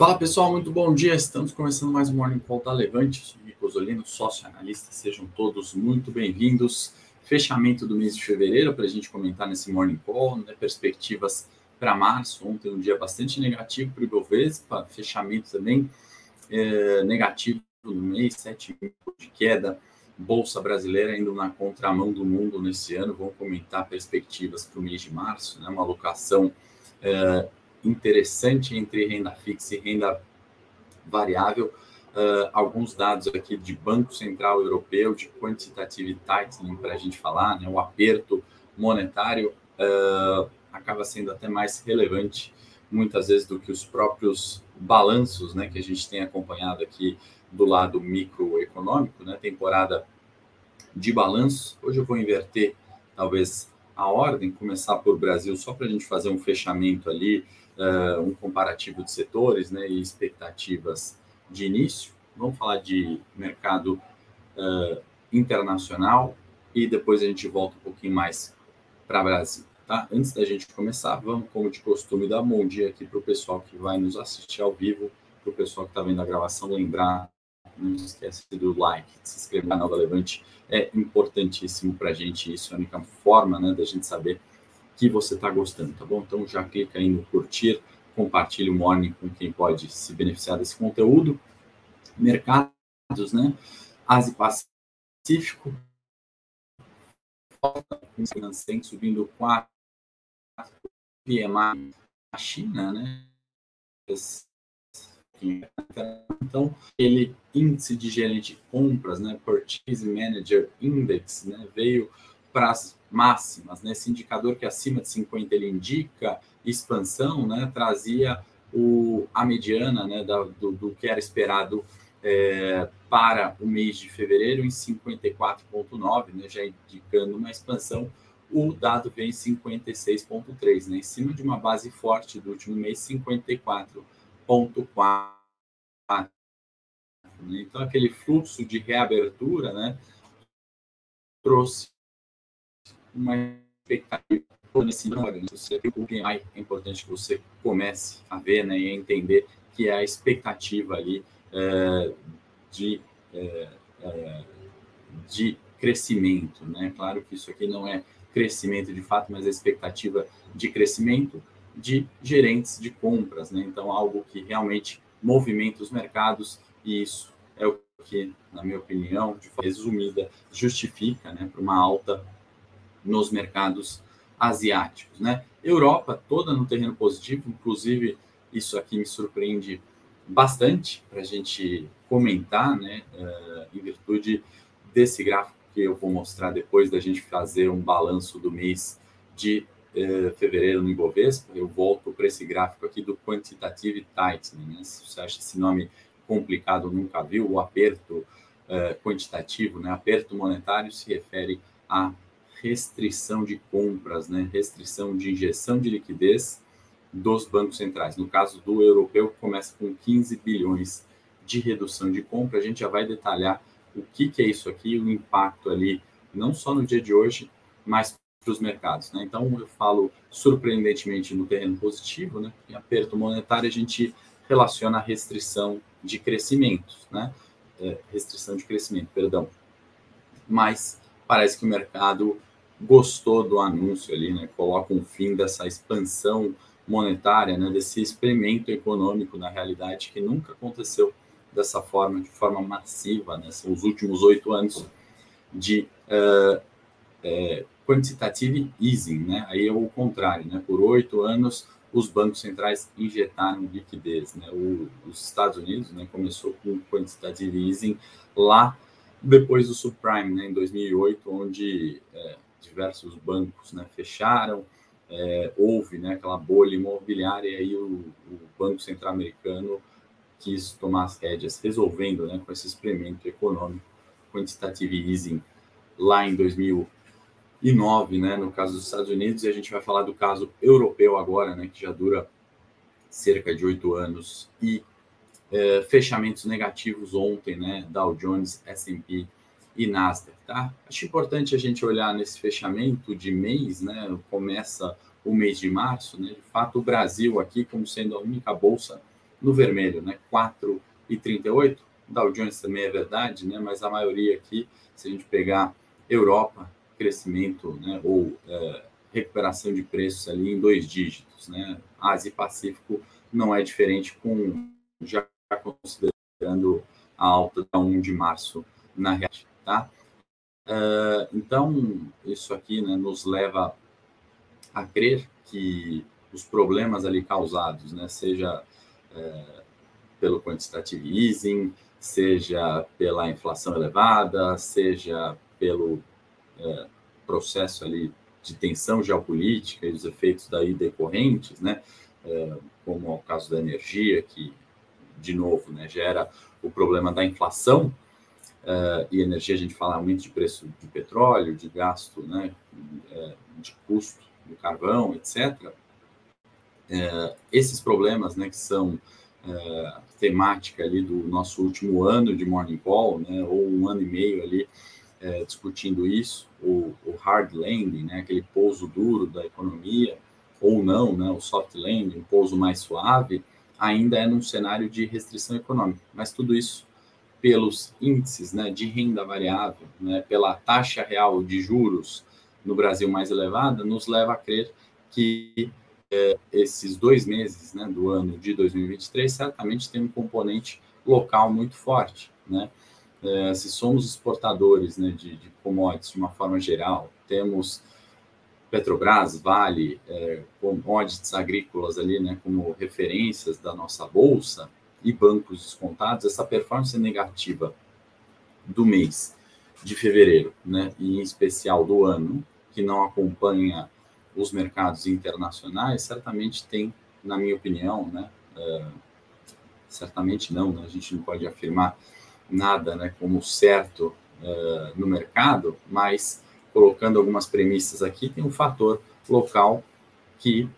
Fala pessoal, muito bom dia. Estamos começando mais um Morning Call da Levante. Sou sócio analista. Sejam todos muito bem-vindos. Fechamento do mês de fevereiro para a gente comentar nesse Morning Call, né? perspectivas para março. Ontem um dia bastante negativo para o Ibovespa, fechamento também é, negativo no mês, 7 mil de queda. Bolsa brasileira indo na contramão do mundo nesse ano. Vamos comentar perspectivas para o mês de março, né? uma alocação é, interessante entre renda fixa e renda variável. Uh, alguns dados aqui de Banco Central Europeu, de quantitative tightening, para a gente falar, né, o aperto monetário uh, acaba sendo até mais relevante, muitas vezes, do que os próprios balanços né, que a gente tem acompanhado aqui do lado microeconômico, né, temporada de balanço. Hoje eu vou inverter, talvez, a ordem, começar por Brasil, só para a gente fazer um fechamento ali uh, um comparativo de setores né, e expectativas de início. Vamos falar de mercado uh, internacional e depois a gente volta um pouquinho mais para Brasil. Tá? Antes da gente começar, vamos, como de costume, dar um bom dia aqui para o pessoal que vai nos assistir ao vivo, para o pessoal que está vendo a gravação, lembrar, não esquece do like, de se inscrever no canal da Levante, é importantíssimo para a gente, isso é a única forma né, da gente saber que você está gostando, tá bom? Então já clica aí no curtir, compartilhe o morning com quem pode se beneficiar desse conteúdo. Mercados, né? Ásia Pacífico, subindo 4, PMI a China, né? Então, ele índice de gerente de compras, né, Purchase Manager Index, né, veio para as máximas. Né? Esse indicador que acima de 50 ele indica expansão, né? trazia o, a mediana né? Da, do, do que era esperado é, para o mês de fevereiro em 54,9, né? já indicando uma expansão. O dado vem em 56,3, né? em cima de uma base forte do último mês, 54,4. Né? Então, aquele fluxo de reabertura né? trouxe uma expectativa nesse ano. Você o PMI é importante que você comece a ver né, e a entender que é a expectativa ali é, de, é, é, de crescimento. Né? Claro que isso aqui não é crescimento de fato, mas a expectativa de crescimento de gerentes de compras. Né? Então, algo que realmente movimenta os mercados e isso é o que, na minha opinião, de forma resumida, justifica né, para uma alta nos mercados asiáticos, né? Europa toda no terreno positivo, inclusive isso aqui me surpreende bastante para a gente comentar, né? Uh, em virtude desse gráfico que eu vou mostrar depois da gente fazer um balanço do mês de uh, fevereiro no Ibovespa, eu volto para esse gráfico aqui do Quantitative Tightening, né? Se você acha esse nome complicado, nunca viu, o aperto uh, quantitativo, né? Aperto monetário se refere a restrição de compras, né? restrição de injeção de liquidez dos bancos centrais. No caso do europeu, começa com 15 bilhões de redução de compra. A gente já vai detalhar o que, que é isso aqui, o impacto ali, não só no dia de hoje, mas para os mercados. Né? Então, eu falo surpreendentemente no terreno positivo, né? em aperto monetário, a gente relaciona a restrição de crescimento, né? É, restrição de crescimento, perdão. Mas parece que o mercado gostou do anúncio ali, né? Coloca um fim dessa expansão monetária, né? Desse experimento econômico na realidade que nunca aconteceu dessa forma, de forma massiva, né? São os últimos oito anos de uh, é, quantitative easing, né? Aí é o contrário, né? Por oito anos os bancos centrais injetaram liquidez, né? O, os Estados Unidos, né? Começou com quantitative easing lá depois do subprime, né? Em 2008, onde é, diversos bancos né, fecharam, é, houve né, aquela bolha imobiliária e aí o, o Banco Central Americano quis tomar as rédeas, resolvendo né, com esse experimento econômico, quantitative easing, lá em 2009, né, no caso dos Estados Unidos, e a gente vai falar do caso europeu agora, né, que já dura cerca de oito anos, e é, fechamentos negativos ontem, né, Dow Jones, S&P e Nasdaq, tá? Acho importante a gente olhar nesse fechamento de mês, né? Começa o mês de março, né? De fato, o Brasil aqui como sendo a única bolsa no vermelho, né? 4,38. Dow Jones também é verdade, né? Mas a maioria aqui, se a gente pegar Europa, crescimento, né? Ou é, recuperação de preços ali em dois dígitos, né? Ásia e Pacífico não é diferente com já considerando a alta da 1 de março na realidade, tá? Uh, então, isso aqui né, nos leva a crer que os problemas ali causados, né, seja é, pelo quantitative easing, seja pela inflação elevada, seja pelo é, processo ali de tensão geopolítica e os efeitos daí decorrentes, né, como é o caso da energia, que, de novo, né, gera o problema da inflação, Uh, e energia, a gente fala aumento de preço de petróleo, de gasto, né, de custo do carvão, etc. É, esses problemas, né, que são é, temática ali do nosso último ano de Morning Call, né, ou um ano e meio ali é, discutindo isso, o, o, hard landing, né, aquele pouso duro da economia, ou não, né, o soft landing, um pouso mais suave, ainda é num cenário de restrição econômica. Mas tudo isso pelos índices né, de renda variável, né, pela taxa real de juros no Brasil mais elevada, nos leva a crer que é, esses dois meses né, do ano de 2023 certamente tem um componente local muito forte. Né? É, se somos exportadores né, de, de, commodities de uma forma geral, temos Petrobras, Vale, é, commodities agrícolas ali né, como referências da nossa bolsa e bancos descontados, essa performance negativa do mês de fevereiro, né, e em especial do ano, que não acompanha os mercados internacionais, certamente tem, na minha opinião, né, é, certamente não, né, a gente não pode afirmar nada né, como certo é, no mercado, mas colocando algumas premissas aqui, tem um fator local que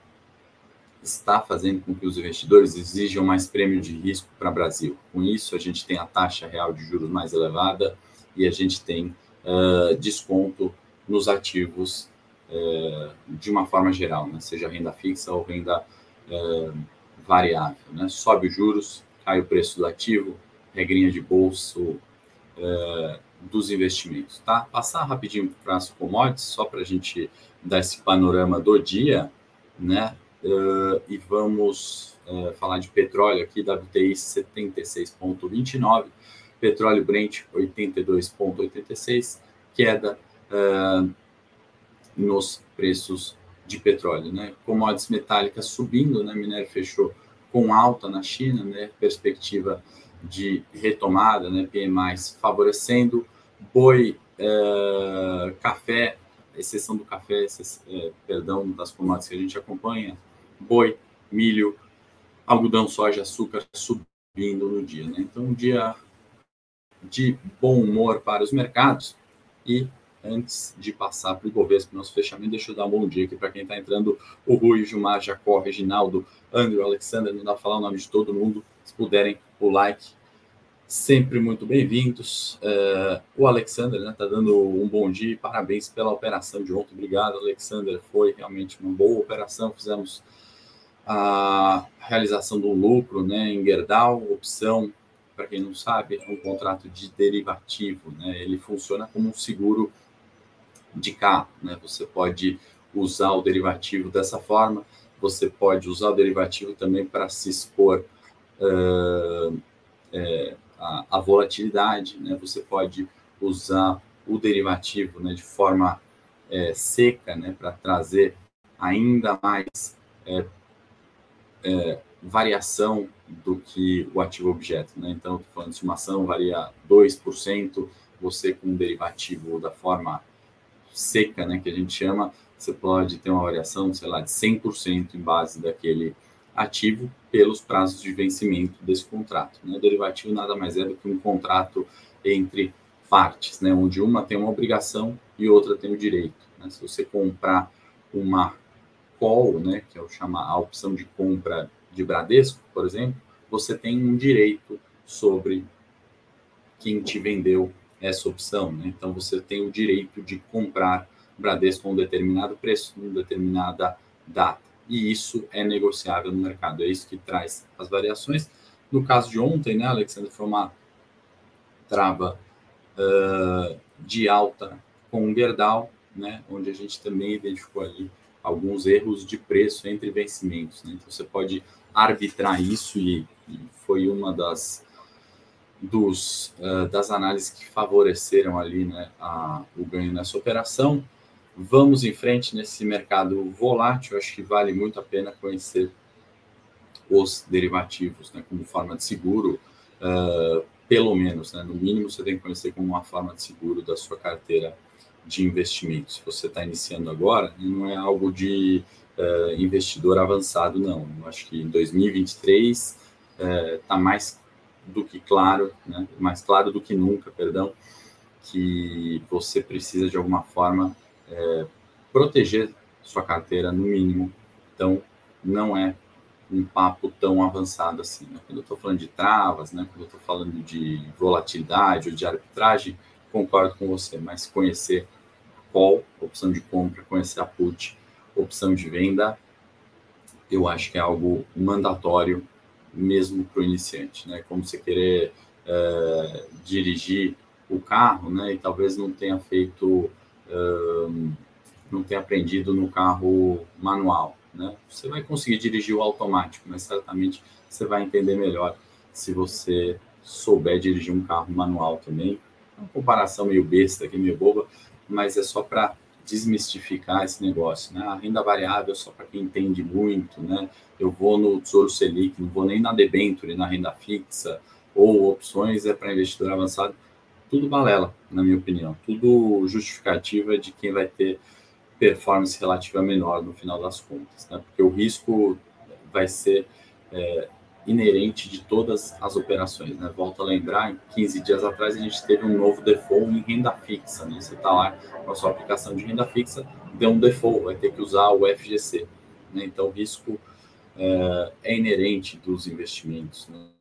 está fazendo com que os investidores exijam mais prêmio de risco para o Brasil. Com isso, a gente tem a taxa real de juros mais elevada e a gente tem uh, desconto nos ativos é, de uma forma geral, né? seja renda fixa ou renda é, variável. Né? Sobe os juros, cai o preço do ativo, regrinha de bolso dos investimentos. Tá? Passar rapidinho para as commodities, só para a gente dar esse panorama do dia, né? E vamos falar de petróleo aqui, WTI 76,29, petróleo Brent 82,86, queda uh, nos preços de petróleo, né? Commodities metálicas subindo, né? Minério fechou com alta na China, né? Perspectiva de retomada, né? PMIs favorecendo, boi, uh, café, exceção do café, é, perdão, das commodities que a gente acompanha, boi, milho, algodão, soja, açúcar subindo no dia, né? Então, um dia de bom humor para os mercados. E antes de passar para o Ibovespa, nosso fechamento, deixa eu dar um bom dia aqui para quem está entrando, o Rui, Gilmar, Jacó, Reginaldo, Andrew, Alexander, não dá para falar o nome de todo mundo, se puderem, o like, sempre muito bem-vindos. Uh, o Alexander está né, tá dando um bom dia e parabéns pela operação de ontem, obrigado, Alexander, foi realmente uma boa operação, fizemos a realização do lucro né, em Gerdau, opção, para quem não sabe, é um contrato de derivativo, né, ele funciona como um seguro de carro. Né? Você pode usar o derivativo dessa forma, você pode usar o derivativo também para se expor uh, é, a, a, volatilidade, né? você pode usar o derivativo né, de forma é, seca né, para trazer ainda mais é, é, variação do que o ativo objeto. Né? Então, estou falando de uma ação varia 2%, você com um derivativo da forma seca, né, que a gente chama, você pode ter uma variação, sei lá, de 100% em base daquele ativo pelos prazos de vencimento desse contrato. Né? O derivativo nada mais é do que um contrato entre partes, né, onde uma tem uma obrigação e outra tem o direito. Né? Se você comprar uma call, né, que é o chama a opção de compra de Bradesco, por exemplo, você tem um direito sobre quem te vendeu essa opção. Né? Então, você tem o direito de comprar Bradesco a um determinado preço, em determinada data. e isso é negociável no mercado. É isso que traz as variações. No caso de ontem, né, Alexandre, foi uma trava uh, de alta com Gerdau, né, onde a gente também identificou ali alguns erros de preço entre vencimentos. Né? Então você pode arbitrar isso e, e foi uma das dos uh, das análises que favoreceram ali né, a, o ganho nessa operação. Vamos em frente nesse mercado volátil. Acho que vale muito a pena conhecer os derivativos, né, como forma de seguro, uh, pelo menos, né, no mínimo você tem que conhecer como uma forma de seguro da sua carteira de investimentos. Se você está iniciando agora, não é algo de uh, investidor avançado, não. Eu acho que em 2023 está uh, mais do que claro, né, mais claro do que nunca, perdão, que você precisa de alguma forma é, proteger sua carteira no mínimo. Então, não é um papo tão avançado assim. Né? Quando eu estou falando de travas, né? quando eu estou falando de volatilidade ou de arbitragem, concordo com você, mas conhecer call, opção de compra, conhecer a put, opção de venda, eu acho que é algo mandatório mesmo para o iniciante, né? Como você querer é, dirigir o carro, né? E talvez não tenha feito, não tenha aprendido no carro manual, né? Você vai conseguir dirigir o automático, mas certamente você vai entender melhor se você souber dirigir um carro manual também. Uma comparação meio besta aqui, meio boba, mas é só para desmistificar esse negócio, né? A renda variável é só para quem entende muito, né? Eu vou no Tesouro Selic, não vou nem na debenture, na renda fixa ou opções é para investidor avançado. Tudo balela, na minha opinião. Tudo justificativa de quem vai ter performance relativa menor no final das contas, né? Porque o risco vai ser é, inerente de todas as operações. Né? Volto a lembrar, 15 dias atrás a gente teve um novo default em renda fixa. Né? Você está lá com a sua aplicação de renda fixa, deu um default, vai ter que usar o FGC. Né? Então, o risco é, é inerente dos investimentos. Né?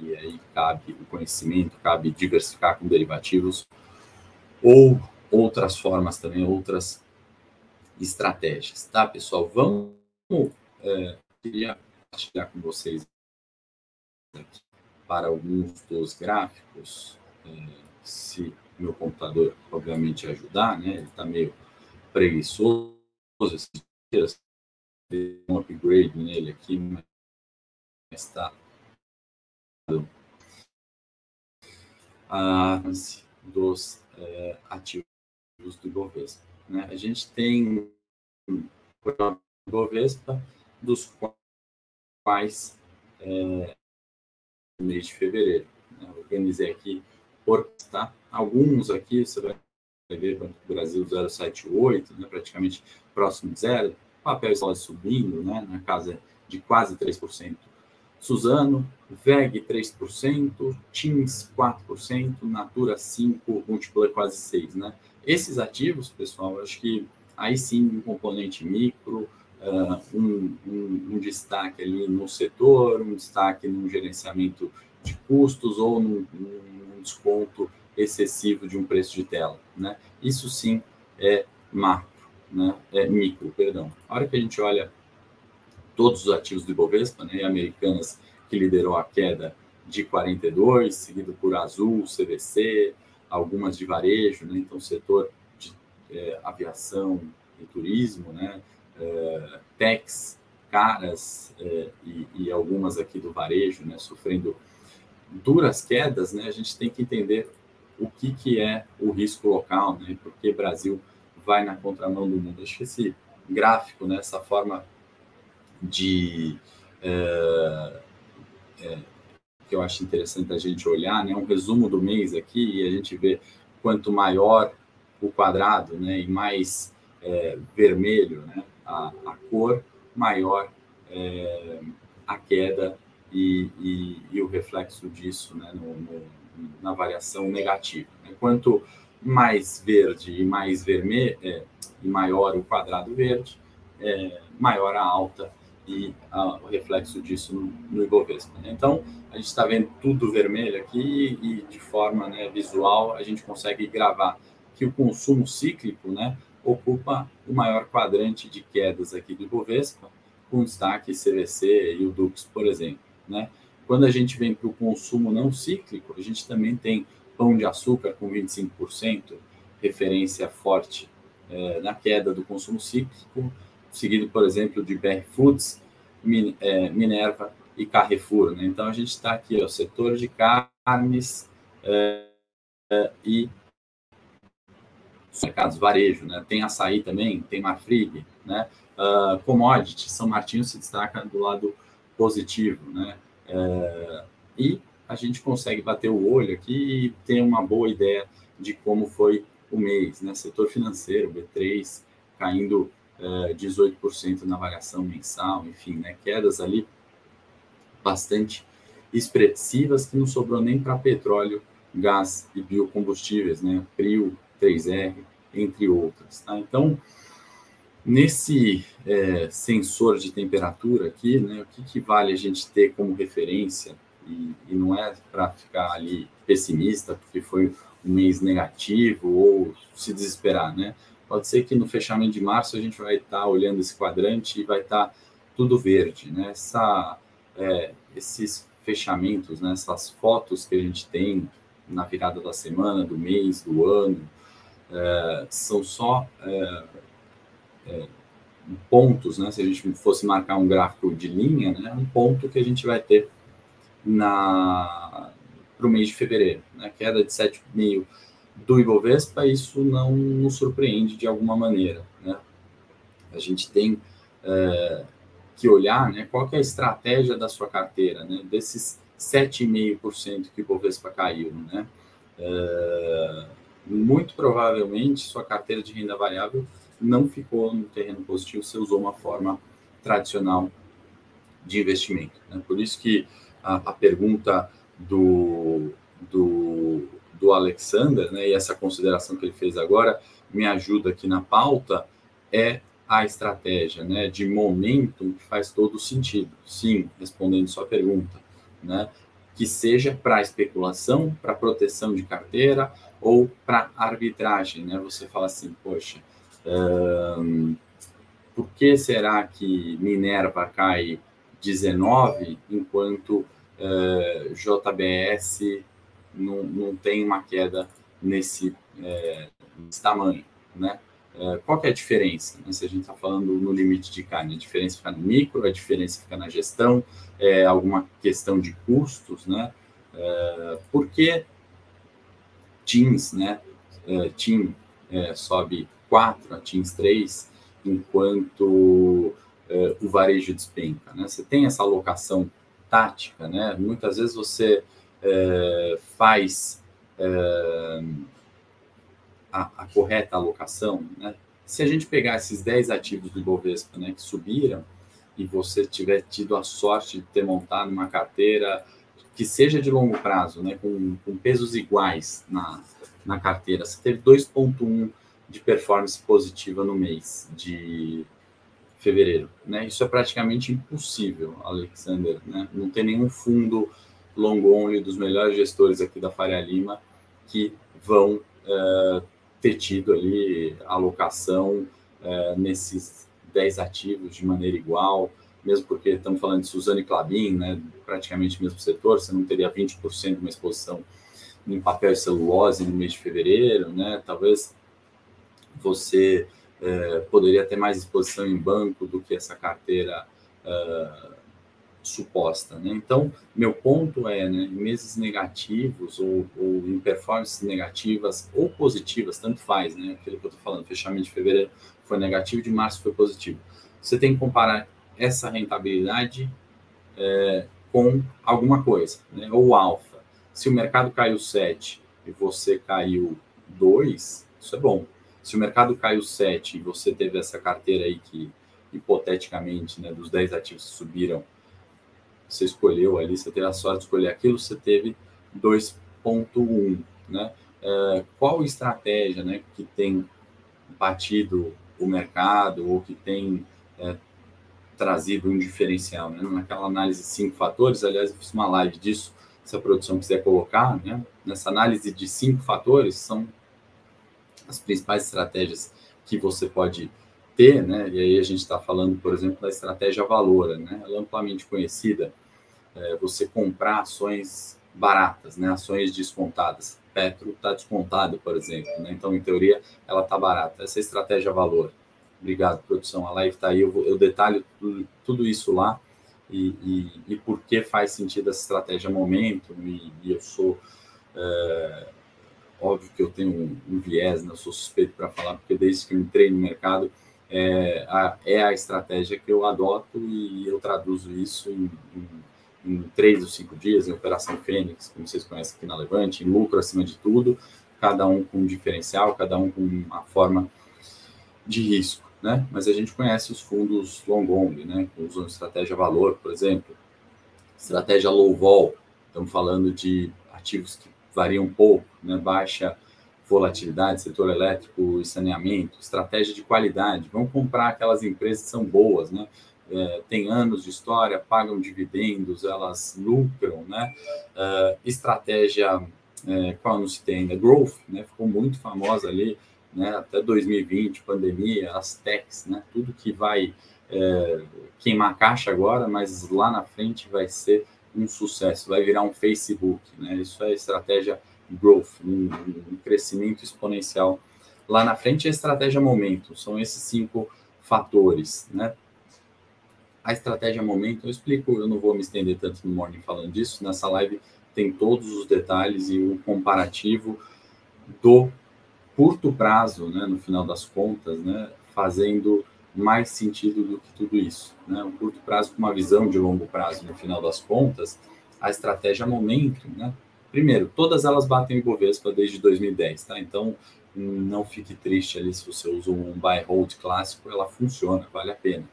E aí cabe o conhecimento, cabe diversificar com derivativos ou outras formas também, outras estratégias. Tá, pessoal? Vamos. É, queria compartilhar com vocês para alguns dos gráficos, é, se meu computador, obviamente, ajudar, né? Ele está meio preguiçoso esses dias, um upgrade nele aqui, mas está dos é, ativos do Ibovespa. Né? A gente tem Ibovespa, dos quais é, mês de fevereiro. Né? Organizei aqui por tá? Alguns aqui você vai ver Banco do Brasil 078, né? praticamente próximo de zero. Papel está subindo, né? na casa de quase 3%. Suzano, VEG 3%, TIMS 4%, Natura 5%, Multiplan quase 6%. Né? Esses ativos, pessoal, acho que aí sim um componente micro, uh, um, um, um, destaque ali no setor, um destaque no gerenciamento de custos ou num, num desconto excessivo de um preço de tela. Né? Isso sim é macro, né? é micro, perdão. A hora que a gente olha todos os ativos do Ibovespa, né, Americanas que liderou a queda de 42, seguido por Azul, CVC, algumas de varejo, né, então setor de é, aviação e turismo, né, é, techs caras é, e, e, algumas aqui do varejo, né, sofrendo duras quedas, né, a gente tem que entender o que, que é o risco local, né, porque Brasil vai na contramão do mundo. Acho que esse gráfico, né, essa forma de é, é, que eu acho interessante a gente olhar, né, um resumo do mês aqui e a gente vê quanto maior o quadrado, né, e mais é, vermelho, né, a, a cor, maior é, a queda e, e, e, o reflexo disso né, no, no, na variação negativa. Né? Quanto mais verde e mais vermelho, é, e maior o quadrado verde, é, maior a alta e a, o reflexo disso no, no Ibovespa. Né? Então, a gente está vendo tudo vermelho aqui e de forma né, visual a gente consegue gravar que o consumo cíclico né, ocupa o maior quadrante de quedas aqui do Ibovespa, com destaque CVC e o Dux, por exemplo. Né? Quando a gente vem para o consumo não cíclico, a gente também tem pão de açúcar com 25%, referência forte é, na queda do consumo cíclico, seguido, por exemplo, de BR Foods, Min, é, Minerva e Carrefour. Né? Então, a gente está aqui, o setor de carnes é, e mercados varejo, né? Tem açaí também, tem Marfrig, né? Uh, commodity, São Martinho se destaca do lado positivo, né? Uh, e a gente consegue bater o olho aqui e ter uma boa ideia de como foi o mês, né? Setor financeiro, B3, caindo uh, é, 18% na variação mensal, enfim, né? Quedas ali bastante expressivas que não sobrou nem para petróleo, gás e biocombustíveis, né? Prio, 3R, entre outras. Tá? Então, nesse é, sensor de temperatura aqui, né, o que, que, vale a gente ter como referência, e, e não é para ficar ali pessimista, porque foi um mês negativo ou se desesperar, né? Pode ser que no fechamento de março a gente vai estar tá olhando esse quadrante e vai estar tá tudo verde, né? Essa, é, esses fechamentos, né? essas fotos que a gente tem na virada da semana, do mês, do ano, é, são só é, é, pontos, né? Se a gente fosse marcar um gráfico de linha, né? Um ponto que a gente vai ter na para o mês de fevereiro, né? Queda de 7,5 do Ibovespa, isso não nos surpreende de alguma maneira, né? A gente tem que olhar, né? Qual é a estratégia da sua carteira, né? Desses 7,5% que o Ibovespa caiu, né? Muito provavelmente sua carteira de renda variável não ficou no terreno positivo, você usou uma forma tradicional de investimento. Né? Por isso que a, a pergunta do, do, do Alexander, né, e essa consideração que ele fez agora, me ajuda aqui na pauta, é a estratégia né, de momento que faz todo sentido. Sim, respondendo sua pergunta. Né? Que seja para especulação, para proteção de carteira, ou para arbitragem, né? Você fala assim, poxa, hum, por que será que Minerva cai 19 enquanto uh, JBS não, não tem uma queda nesse, é, nesse tamanho, né? É, qual é a diferença? Né? Se a gente está falando no limite de carne, a diferença fica no micro, a diferença fica na gestão, é alguma questão de custos, né? É, por que Teams, né? Uh, Team é, sobe 4, a Teams 3, enquanto uh, o varejo despenca. Né? Você tem essa alocação tática, né? Muitas vezes você faz a, a, correta alocação, né? Se a gente pegar esses 10 ativos do Ibovespa, né, que subiram, e você tiver tido a sorte de ter montado uma carteira que seja de longo prazo, né, com, com pesos iguais na, na carteira, você teve 2,1 de performance positiva no mês de fevereiro. Né? Isso é praticamente impossível, Alexander. Né? Não tem nenhum fundo long only dos melhores gestores aqui da Faria Lima que vão uh, ter tido ali alocação uh, nesses 10 ativos de maneira igual mesmo porque estamos falando de Suzane Clabin, né, praticamente mesmo setor, você não teria 20% de uma exposição em papel e celulose no mês de fevereiro, né, talvez você é, poderia ter mais exposição em banco do que essa carteira é, suposta, né? Então, meu ponto é, né, em meses negativos ou, ou, em performances negativas ou positivas, tanto faz, né? Aquilo que eu estou falando, fechamento de fevereiro foi negativo, de março foi positivo. Você tem que comparar essa rentabilidade é, com alguma coisa, né? ou alfa. Se o mercado caiu 7 e você caiu 2, isso é bom. Se o mercado caiu 7 e você teve essa carteira aí que, hipoteticamente, né, dos 10 ativos que subiram, você escolheu ali, você teve a sorte de escolher aquilo, você teve 2.1, né? É, qual estratégia, né, que tem batido o mercado ou que tem é, trazido um diferencial, né? Naquela análise de cinco fatores, aliás, eu fiz uma live disso, se a produção quiser colocar, né? Nessa análise de cinco fatores, são as principais estratégias que você pode ter, né, e aí a gente está falando, por exemplo, da estratégia valora, né, ela é amplamente conhecida, é, você comprar ações baratas, né, ações descontadas. Petro está descontado, por exemplo, né, então, em teoria, ela está barata. Essa é estratégia valor. Obrigado, produção. A live está aí, eu, eu detalho tudo, tudo, isso lá. E, e, e, por que faz sentido essa estratégia momento, e, e eu sou... É, óbvio que eu tenho um, um viés, né, eu sou suspeito para falar, porque desde que eu entrei no mercado, é a, é a estratégia que eu adoto e eu traduzo isso em, em, em três ou cinco dias, em Operação Fênix, como vocês conhecem aqui na Levante, em lucro acima de tudo, cada um com um diferencial, cada um com uma forma de risco, né? Mas a gente conhece os fundos long only, né? Que usam estratégia valor, por exemplo, estratégia low vol, estamos falando de ativos que variam pouco, né? Baixa volatilidade, setor elétrico e saneamento, estratégia de qualidade. Vamos comprar aquelas empresas que são boas, né? É, tem anos de história, pagam dividendos, elas lucram, né? É, estratégia, é, qual não se tem ainda? Growth, né? Ficou muito famosa ali, né? Até 2020, pandemia, as techs, né? Tudo que vai é, queimar caixa agora, mas lá na frente vai ser um sucesso, vai virar um Facebook, né? Isso é estratégia growth, um, um crescimento exponencial lá na frente. A estratégia momento são esses cinco fatores, né? A estratégia momento, eu explico, eu não vou me estender tanto no morning falando disso. Nessa live tem todos os detalhes e o comparativo do curto prazo, né, no final das contas, né, fazendo mais sentido do que tudo isso. Né? Um curto prazo com uma visão de longo prazo, no final das contas, a estratégia momento, né? Primeiro, todas elas batem o Ibovespa desde 2010, tá? Então, não fique triste ali se você usa um buy hold clássico, ela funciona, vale a pena.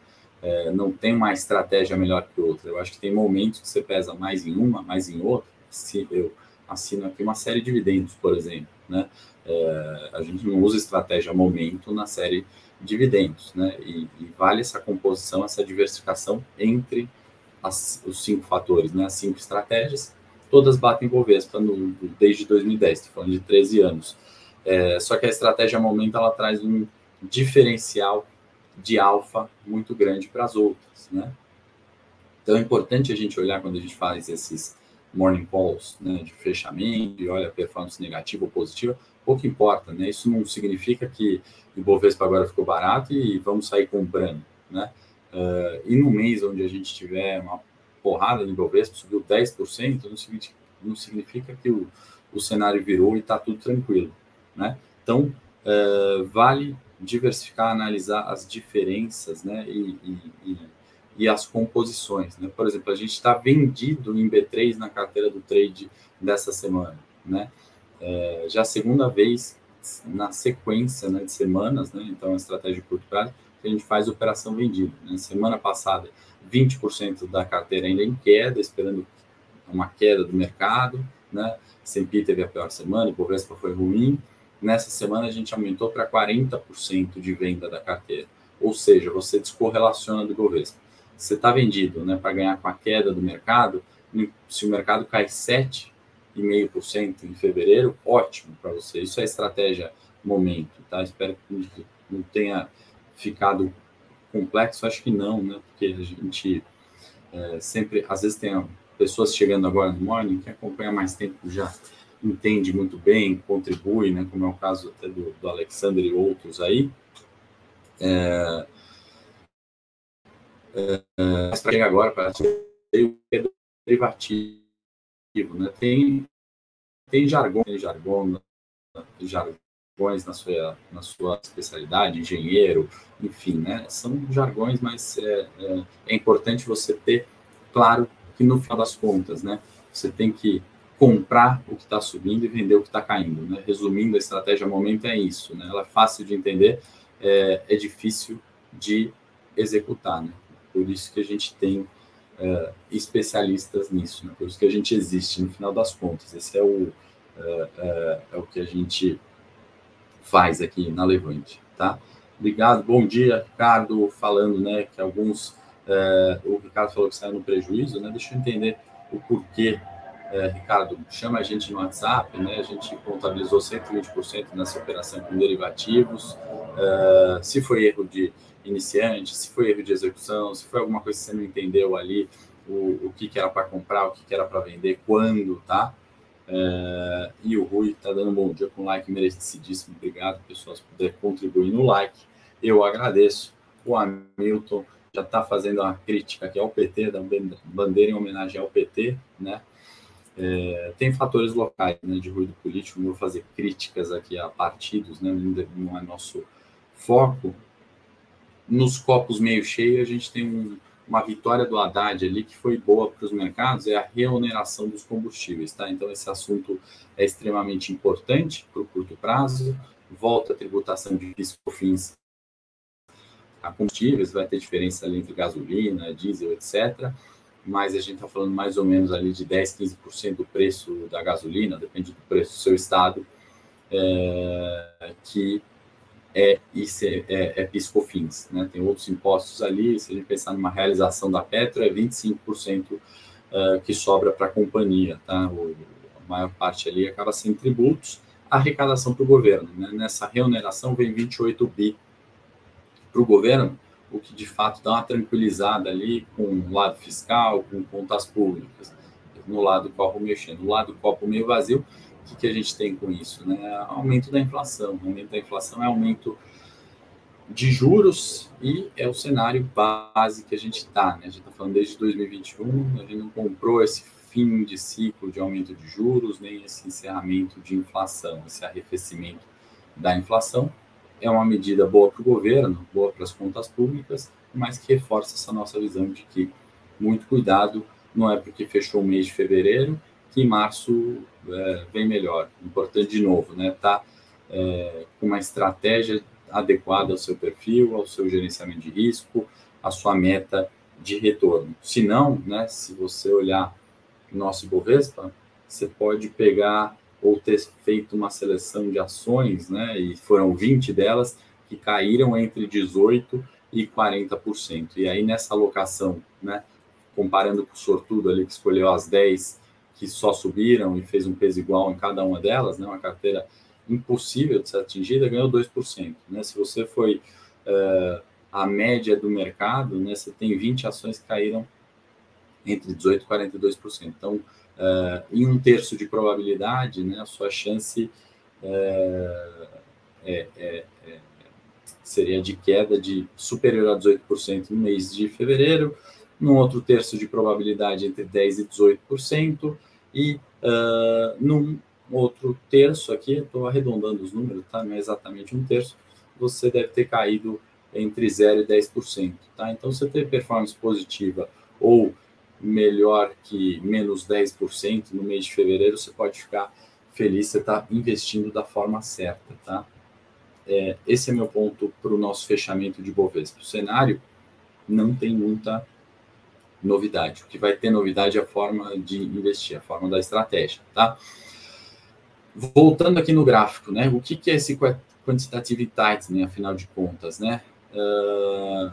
É, não tem uma estratégia melhor que outra. Eu acho que tem momentos que você pesa mais em uma, mais em outra. Se eu assino aqui uma série de dividendos, por exemplo, né? É, a gente não usa estratégia momento na série dividendos, né? E, e vale essa composição, essa diversificação entre as, os cinco fatores, né? As cinco estratégias todas batem Bovespa no, desde 2010, estou falando de 13 anos. É, só que a estratégia Momento ela traz um diferencial de alfa muito grande para as outras, né? Então é importante a gente olhar quando a gente faz esses morning calls, né, de fechamento e olha performance negativa ou positiva, pouco importa, né? Isso não significa que o Bovespa agora ficou barato e vamos sair comprando, né? Uh, e no mês onde a gente tiver uma porrada no Ibovespa, subiu 10%, não significa, não significa que o, o cenário virou e está tudo tranquilo, né? Então, é, vale diversificar, analisar as diferenças, né? E, e, e, e as composições, né? Por exemplo, a gente está vendido em B3 na carteira do trade dessa semana, né? É, já a segunda vez na sequência né, de semanas, né? Então, a estratégia de curto prazo, que a gente faz operação vendida. Né? Semana passada, 20% da carteira ainda em queda, esperando uma queda do mercado, né? S&P teve a pior semana, o Bovespa foi ruim. Nessa semana a gente aumentou para 40% de venda da carteira. Ou seja, você descorrelaciona do Bovespa. Você está vendido, né, para ganhar com a queda do mercado, se o mercado cai 7,5% em fevereiro, ótimo para você. Isso é estratégia momento, tá? Espero que não tenha ficado complexo? Acho que não, né? Porque a gente é, sempre, às vezes tem pessoas chegando agora no Morning que acompanha mais tempo já entende muito bem, contribui, né? Como é o caso até do, do e outros aí. É, é, mas para agora para o derivativo, né? Tem tem jargão, tem jargão, jargões na sua, na sua especialidade, engenheiro, enfim, né? São jargões, mas é, é, é importante você ter claro que no final das contas, né? Você tem que comprar o que está subindo e vender o que está caindo, né? Resumindo, a estratégia momento é isso, né? Ela é fácil de entender, é, é difícil de executar, né? Por isso que a gente tem é, especialistas nisso, né? por isso que a gente existe no final das contas. Esse é o, é, é, é o que a gente faz aqui na Levante, tá? Obrigado, bom dia, Ricardo, falando, né, que alguns, o Ricardo falou que saiu no prejuízo, né, deixa eu entender o porquê, é, Ricardo, chama a gente no WhatsApp, né, a gente contabilizou 120% nessa operação com derivativos, uh, se foi erro de iniciante, se foi erro de execução, se foi alguma coisa que você não entendeu ali, o, o que, que era para comprar, o que, que era para vender, quando, tá? Uh, e o Rui está dando um bom dia com like merecidíssimo. Obrigado, pessoal. Se puder contribuir no like, eu agradeço. O Hamilton já está fazendo uma crítica aqui ao PT, da bandeira em homenagem ao PT, né? É, tem fatores locais né, de ruído político, não vou fazer críticas aqui a partidos, né, não é nosso foco. Nos copos meio cheios, a gente tem um, uma vitória do Haddad ali que foi boa para os mercados, é a reoneração dos combustíveis. Tá? Então, esse assunto é extremamente importante para o curto prazo, volta a tributação de fins a combustíveis, vai ter diferença ali entre gasolina, diesel, etc mas a gente está falando mais ou menos ali de 10, 15% do preço da gasolina, depende do preço do seu estado, é, que é, isso é, é, piscofins, né? Tem outros impostos ali, se a gente pensar numa realização da Petro, é 25% uh, que sobra para a companhia, tá? O, a maior parte ali acaba sendo tributos, arrecadação para o governo, né? Nessa reoneração vem 28 bi para o governo, o que de fato dá uma tranquilizada ali com o lado fiscal, com contas públicas, no lado do copo mexendo. No lado do copo meio vazio, que, que a gente tem com isso? Né? Aumento da inflação. O aumento da inflação é aumento de juros e é o cenário base que a gente está. Né? A gente está falando desde 2021, a gente não comprou esse fim de ciclo de aumento de juros, nem esse encerramento de inflação, esse arrefecimento da inflação é uma medida boa para o governo, boa para as contas públicas, mas que reforça essa nossa visão de que muito cuidado, não é porque fechou o mês de fevereiro que março é, vem melhor. Importante de novo, né? Tá é, com uma estratégia adequada ao seu perfil, ao seu gerenciamento de risco, à sua meta de retorno. Se não, né? Se você olhar nosso Ibovespa, você pode pegar ou ter feito uma seleção de ações, né, e foram 20 delas que caíram entre 18% e 40%. E aí nessa alocação, né, comparando com o sortudo ali que escolheu as 10 que só subiram e fez um peso igual em cada uma delas, né, uma carteira impossível de ser atingida, ganhou 2%. Né? Se você foi uh, a média do mercado, né, você tem 20 ações que caíram entre 18% e 42%. Então, uh, em um terço de probabilidade, né, a sua chance uh, é, é, é, seria de queda de superior a 18% no mês de fevereiro, num outro terço de probabilidade entre 10% e 18%, e uh, num outro terço aqui, estou arredondando os números, tá? não é exatamente um terço, você deve ter caído entre 0% e 10%. Tá? Então, você ter performance positiva ou melhor que menos 10% no mês de fevereiro, você pode ficar feliz, você está investindo da forma certa, tá? É, esse é meu ponto para o nosso fechamento de Bovespa. O cenário não tem muita novidade. O que vai ter novidade é a forma de investir, a forma da estratégia, tá? Voltando aqui no gráfico, né? O que, que é esse quantitative tightening, afinal de contas, né? Uh,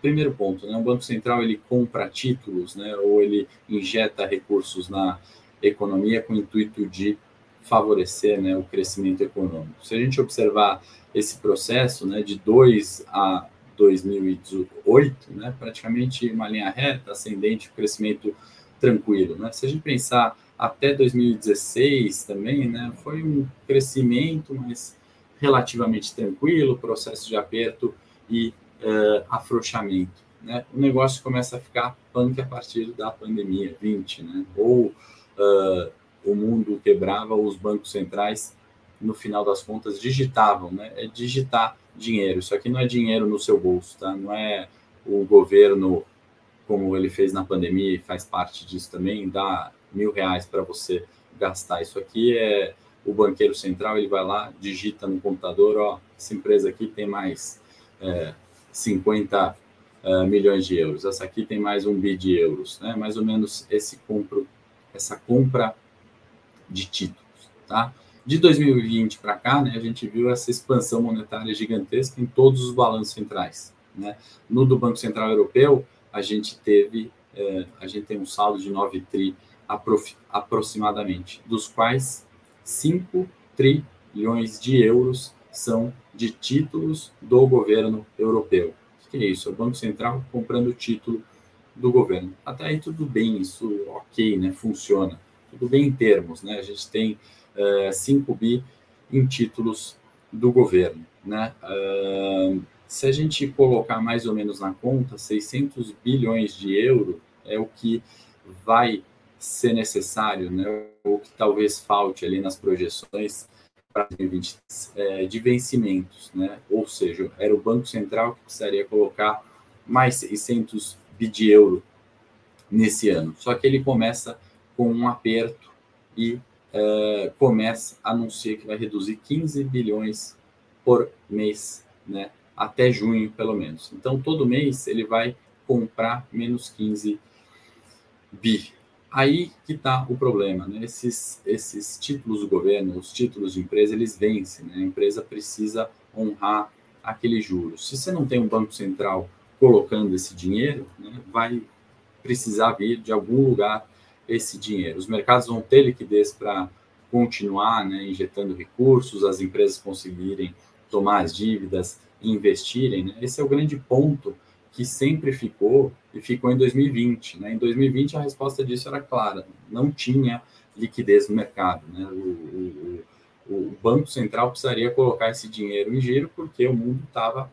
primeiro ponto, né? O Banco Central ele compra títulos, né? Ou ele injeta recursos na economia com o intuito de favorecer, né, o crescimento econômico. Se a gente observar esse processo, né, de 2 a 2018, né, praticamente uma linha reta, ascendente, crescimento tranquilo, né? Se a gente pensar até 2016 também, né, foi um crescimento, mas relativamente tranquilo, processo de aperto e uh, afrouxamento. Né? O negócio começa a ficar punk a partir da pandemia 20, né? ou uh, o mundo quebrava, os bancos centrais, no final das contas, digitavam. Né? É digitar dinheiro. Isso aqui não é dinheiro no seu bolso, tá? não é o governo, como ele fez na pandemia e faz parte disso também, dá mil reais para você gastar. Isso aqui é o banqueiro central, ele vai lá, digita no computador, ó, essa empresa aqui tem mais é, 50 uh, eh, milhões de euros. Essa aqui tem mais um bi de euros, né? Mais ou menos esse compro, essa compra de títulos, tá? De 2020 para cá, né, a gente viu essa expansão monetária gigantesca em todos os balanços centrais, né? No do Banco Central Europeu, a gente teve, eh, a gente tem um saldo de 9 tri aproximadamente, dos quais 5 trilhões de euros são de títulos do governo europeu. O que é isso? É o Banco Central comprando título do governo. Até aí tudo bem, isso ok, né? Funciona. Tudo bem em termos, né? A gente tem uh, 5 bi em títulos do governo, né? Uh, se a gente colocar mais ou menos na conta, 600 bilhões de euro é o que vai ser necessário, né? Ou que talvez falte ali nas projeções para 2020 é, de vencimentos, né? Ou seja, era o Banco Central que precisaria colocar mais 600 bi de euro nesse ano. Só que ele começa com um aperto e é, começa a anunciar que vai reduzir 15 bilhões por mês, né? Até junho, pelo menos. Então, todo mês ele vai comprar menos 15 bi. Aí que está o problema, né? Esses, esses títulos do governo, os títulos de empresa, eles vencem, né? A empresa precisa honrar aquele juros. Se você não tem um banco central colocando esse dinheiro, né, vai precisar vir de algum lugar esse dinheiro. Os mercados vão ter liquidez para continuar né, injetando recursos, as empresas conseguirem tomar as dívidas e investirem. Né? Esse é o grande ponto que sempre ficou e ficou em 2020. Né? Em 2020, a resposta disso era clara: não tinha liquidez no mercado. Né? O, o, o Banco Central precisaria colocar esse dinheiro em giro porque o mundo estava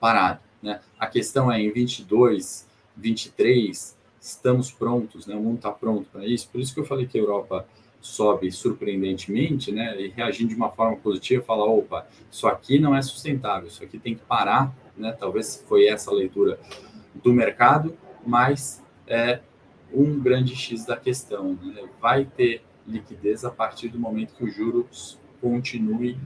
parado. Né? A questão é em 22, 23, estamos prontos, né? o mundo está pronto para isso. Por isso que eu falei que a Europa sobe surpreendentemente, né? E reagindo de uma forma positiva, falar, opa, isso aqui não é sustentável, isso aqui tem que parar, né? Talvez foi essa a leitura do mercado, mas é um grande X da questão, né? Vai ter liquidez a partir do momento que o juros continue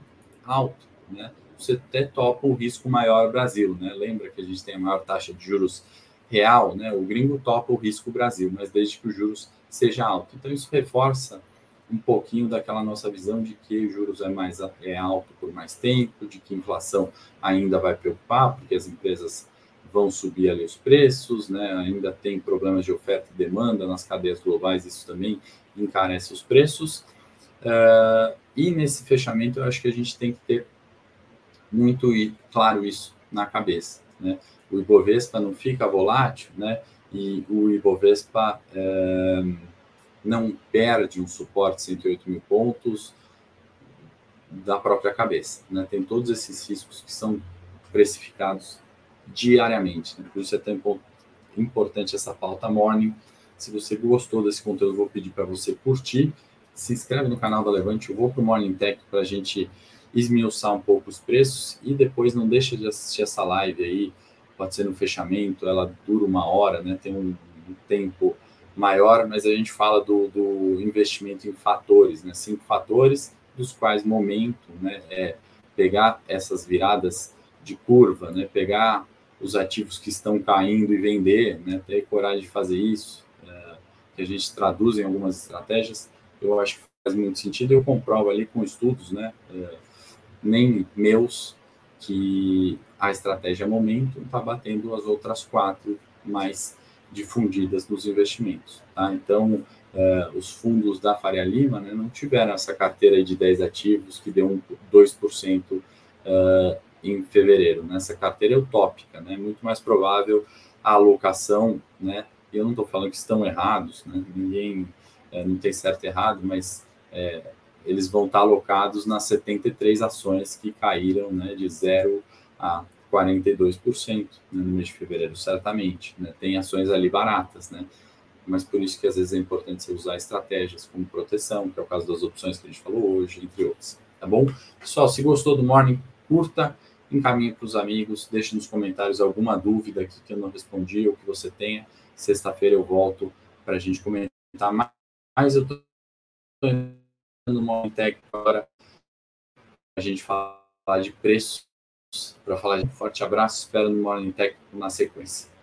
alto, né? Você até topa o risco maior Brasil, né? Lembra que a gente tem a maior taxa de juros real, né? O gringo topa o risco Brasil, mas desde que os juros seja alto. Então isso reforça um pouquinho daquela nossa visão de que o juros é mais é alto por mais tempo, de que inflação ainda vai preocupar, porque as empresas vão subir ali os preços, né? Ainda tem problemas de oferta e demanda nas cadeias globais, isso também encarece os preços. Uh, e nesse fechamento, eu acho que a gente tem que ter muito claro isso na cabeça, né? O Ibovespa não fica volátil, né? E o Ibovespa é, não perde um suporte 108 mil pontos da própria cabeça. Né? Tem todos esses riscos que são precificados diariamente. Né? Por isso é tão importante essa pauta morning. Se você gostou desse conteúdo, vou pedir para você curtir. Se inscreve no canal da Levante. Eu vou para o Morning Tech para a gente esmiuçar um pouco os preços e depois não deixa de assistir essa live aí. Pode ser no fechamento, ela dura uma hora, né? Tem um, um tempo maior, mas a gente fala do, do investimento em fatores, né? Cinco fatores, dos quais momento, né? É pegar essas viradas de curva, né? Pegar os ativos que estão caindo e vender, né? Ter coragem de fazer isso, é, que a gente traduz em algumas estratégias, eu acho que faz muito sentido. Eu comprovo ali com estudos, né? É, nem meus, que a estratégia momento está batendo as outras quatro mais difundidas nos investimentos. Tá? Então, eh, os fundos da Faria Lima né, não tiveram essa carteira de 10 ativos que deu um 2% uh, eh, em fevereiro. Né? Essa carteira é utópica, né? muito mais provável a alocação, né? eu não estou falando que estão errados, né? ninguém eh, não tem certo e errado, mas eles vão estar alocados nas 73 ações que caíram né, de 0 a 42% né, no mês de fevereiro, certamente. Né? Tem ações ali baratas, né? Mas por isso que às vezes é importante você usar estratégias como proteção, que é o caso das opções que a gente falou hoje, entre outras. Tá bom? Pessoal, se gostou do Morning, curta, encaminhe para os amigos, deixe nos comentários alguma dúvida aqui que eu não respondi ou que você tenha. Sexta-feira eu volto para a gente comentar mais. Eu estou no Morning Tech agora a gente falar de preço para falar de um forte abraço. Espero no Morning Tech na sequência.